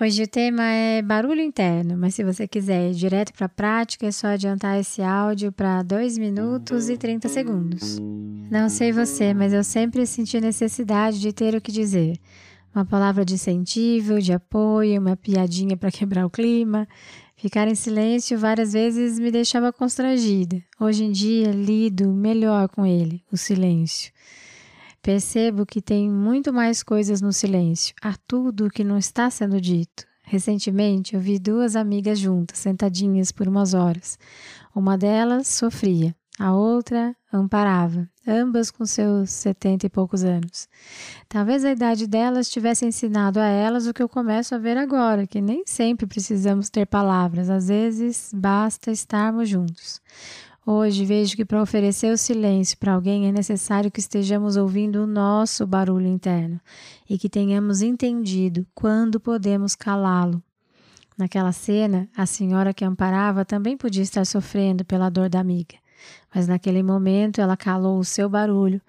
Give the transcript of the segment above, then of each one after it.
Hoje o tema é barulho interno, mas se você quiser ir direto para a prática, é só adiantar esse áudio para 2 minutos e 30 segundos. Não sei você, mas eu sempre senti necessidade de ter o que dizer. Uma palavra de incentivo, de apoio, uma piadinha para quebrar o clima. Ficar em silêncio várias vezes me deixava constrangida. Hoje em dia, lido melhor com ele, o silêncio. Percebo que tem muito mais coisas no silêncio. Há tudo que não está sendo dito. Recentemente, eu vi duas amigas juntas, sentadinhas por umas horas. Uma delas sofria, a outra amparava, ambas com seus setenta e poucos anos. Talvez a idade delas tivesse ensinado a elas o que eu começo a ver agora, que nem sempre precisamos ter palavras, às vezes basta estarmos juntos. Hoje vejo que para oferecer o silêncio para alguém é necessário que estejamos ouvindo o nosso barulho interno e que tenhamos entendido quando podemos calá-lo. Naquela cena, a senhora que amparava também podia estar sofrendo pela dor da amiga, mas naquele momento ela calou o seu barulho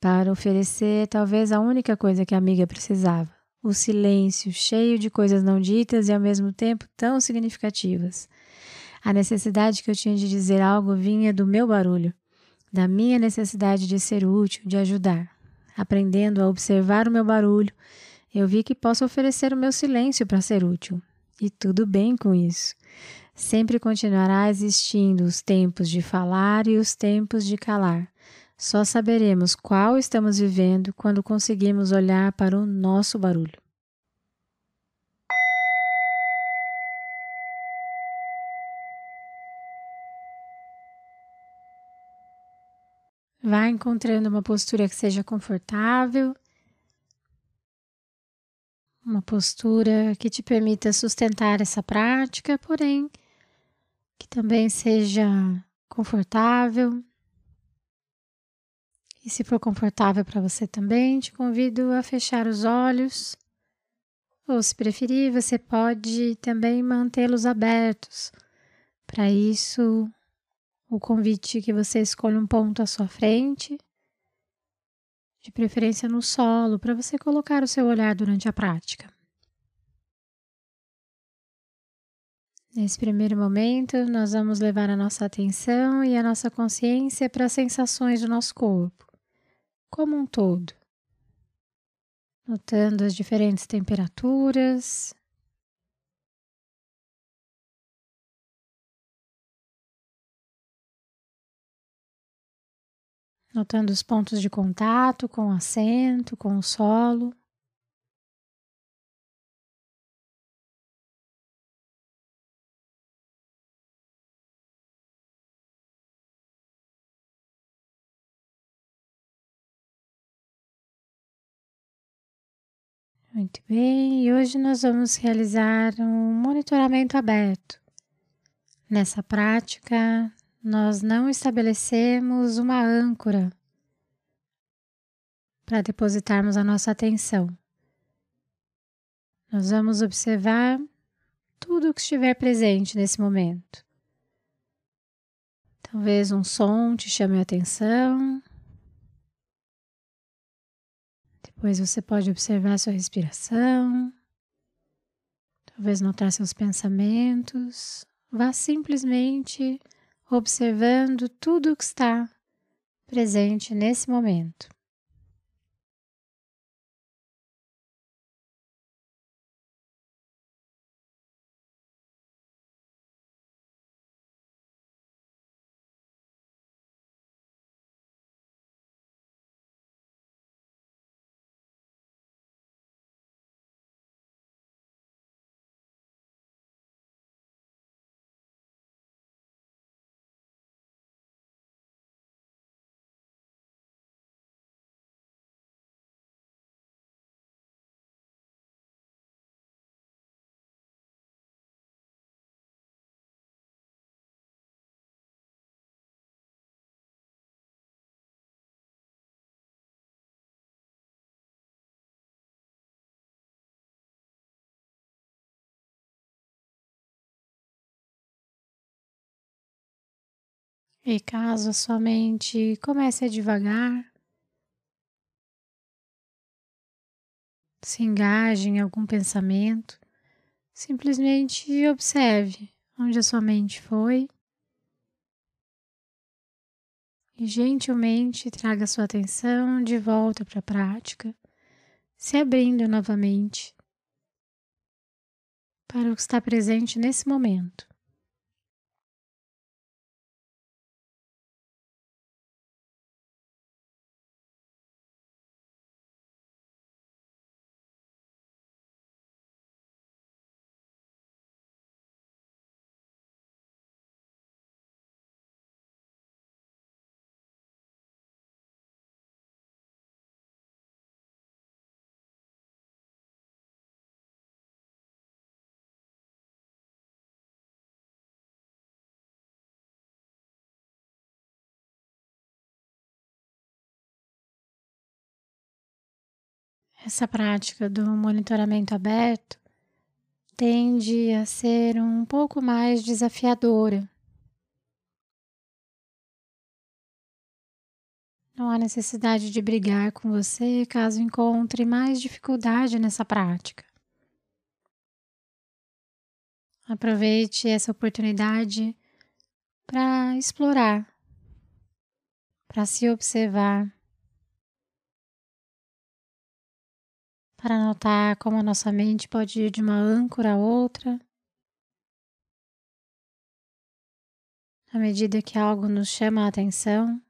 para oferecer talvez a única coisa que a amiga precisava: o silêncio, cheio de coisas não ditas e ao mesmo tempo tão significativas. A necessidade que eu tinha de dizer algo vinha do meu barulho, da minha necessidade de ser útil, de ajudar. Aprendendo a observar o meu barulho, eu vi que posso oferecer o meu silêncio para ser útil. E tudo bem com isso. Sempre continuará existindo os tempos de falar e os tempos de calar. Só saberemos qual estamos vivendo quando conseguirmos olhar para o nosso barulho. Vá encontrando uma postura que seja confortável, uma postura que te permita sustentar essa prática, porém que também seja confortável. E se for confortável para você também, te convido a fechar os olhos. Ou, se preferir, você pode também mantê-los abertos. Para isso, o convite que você escolha um ponto à sua frente, de preferência no solo, para você colocar o seu olhar durante a prática. Nesse primeiro momento, nós vamos levar a nossa atenção e a nossa consciência para as sensações do nosso corpo, como um todo, notando as diferentes temperaturas, notando os pontos de contato com o assento, com o solo. Muito bem, e hoje nós vamos realizar um monitoramento aberto. Nessa prática, nós não estabelecemos uma âncora para depositarmos a nossa atenção. Nós vamos observar tudo o que estiver presente nesse momento. Talvez um som te chame a atenção. Depois você pode observar sua respiração. Talvez notar seus pensamentos. Vá simplesmente observando tudo o que está presente nesse momento. E caso a sua mente comece a devagar, se engaje em algum pensamento, simplesmente observe onde a sua mente foi e gentilmente traga sua atenção de volta para a prática, se abrindo novamente para o que está presente nesse momento. Essa prática do monitoramento aberto tende a ser um pouco mais desafiadora. Não há necessidade de brigar com você caso encontre mais dificuldade nessa prática. Aproveite essa oportunidade para explorar, para se observar para notar como a nossa mente pode ir de uma âncora a outra. À medida que algo nos chama a atenção,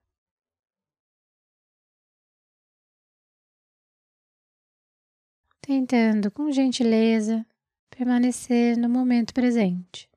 tentando com gentileza permanecer no momento presente.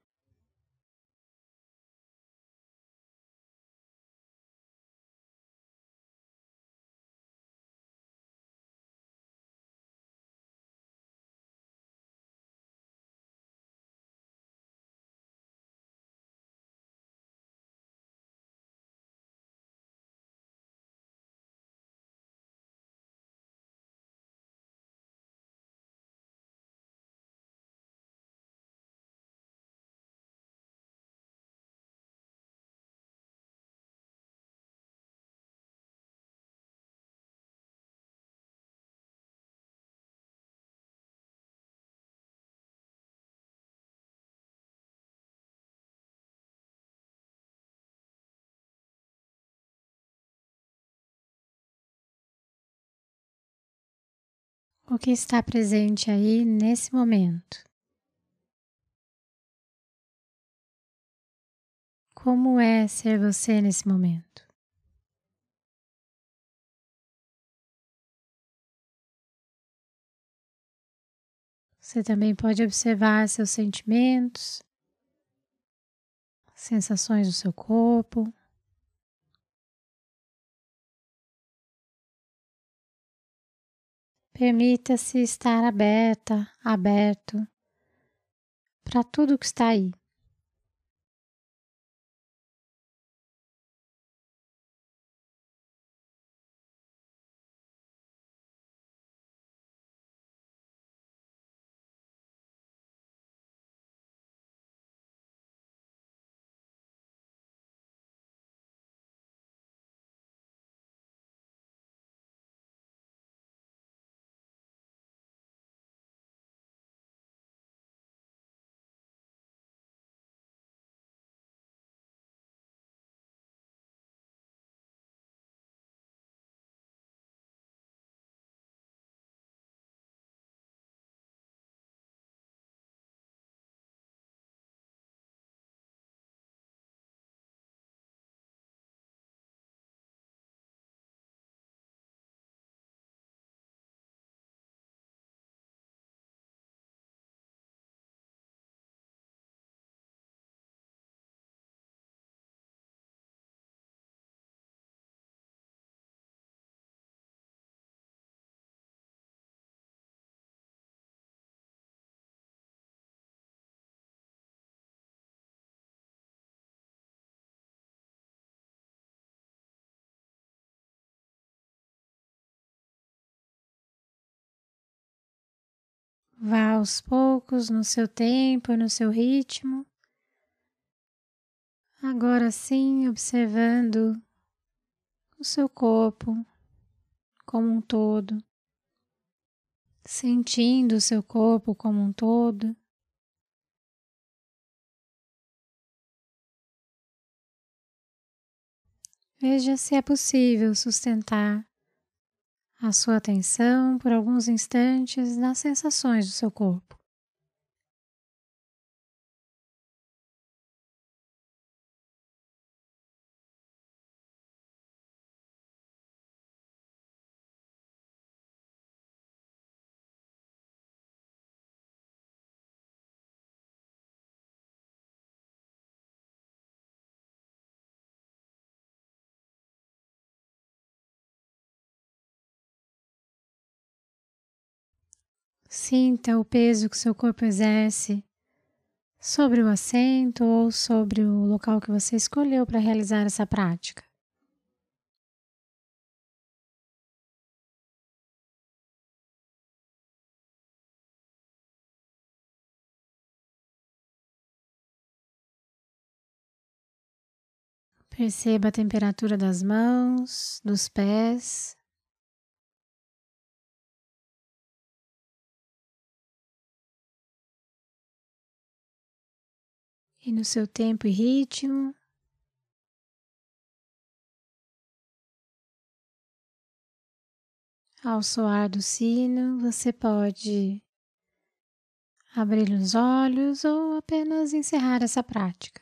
O que está presente aí nesse momento. Como é ser você nesse momento? Você também pode observar seus sentimentos, sensações do seu corpo. Permita-se estar aberta, aberto para tudo que está aí. Vá aos poucos, no seu tempo, no seu ritmo, Agora sim, observando o seu corpo como um todo, sentindo o seu corpo como um todo. Veja se é possível sustentar a sua atenção por alguns instantes nas sensações do seu corpo. Sinta o peso que seu corpo exerce sobre o assento ou sobre o local que você escolheu para realizar essa prática. Perceba a temperatura das mãos, dos pés. E no seu tempo e ritmo. Ao soar do sino, você pode abrir os olhos ou apenas encerrar essa prática.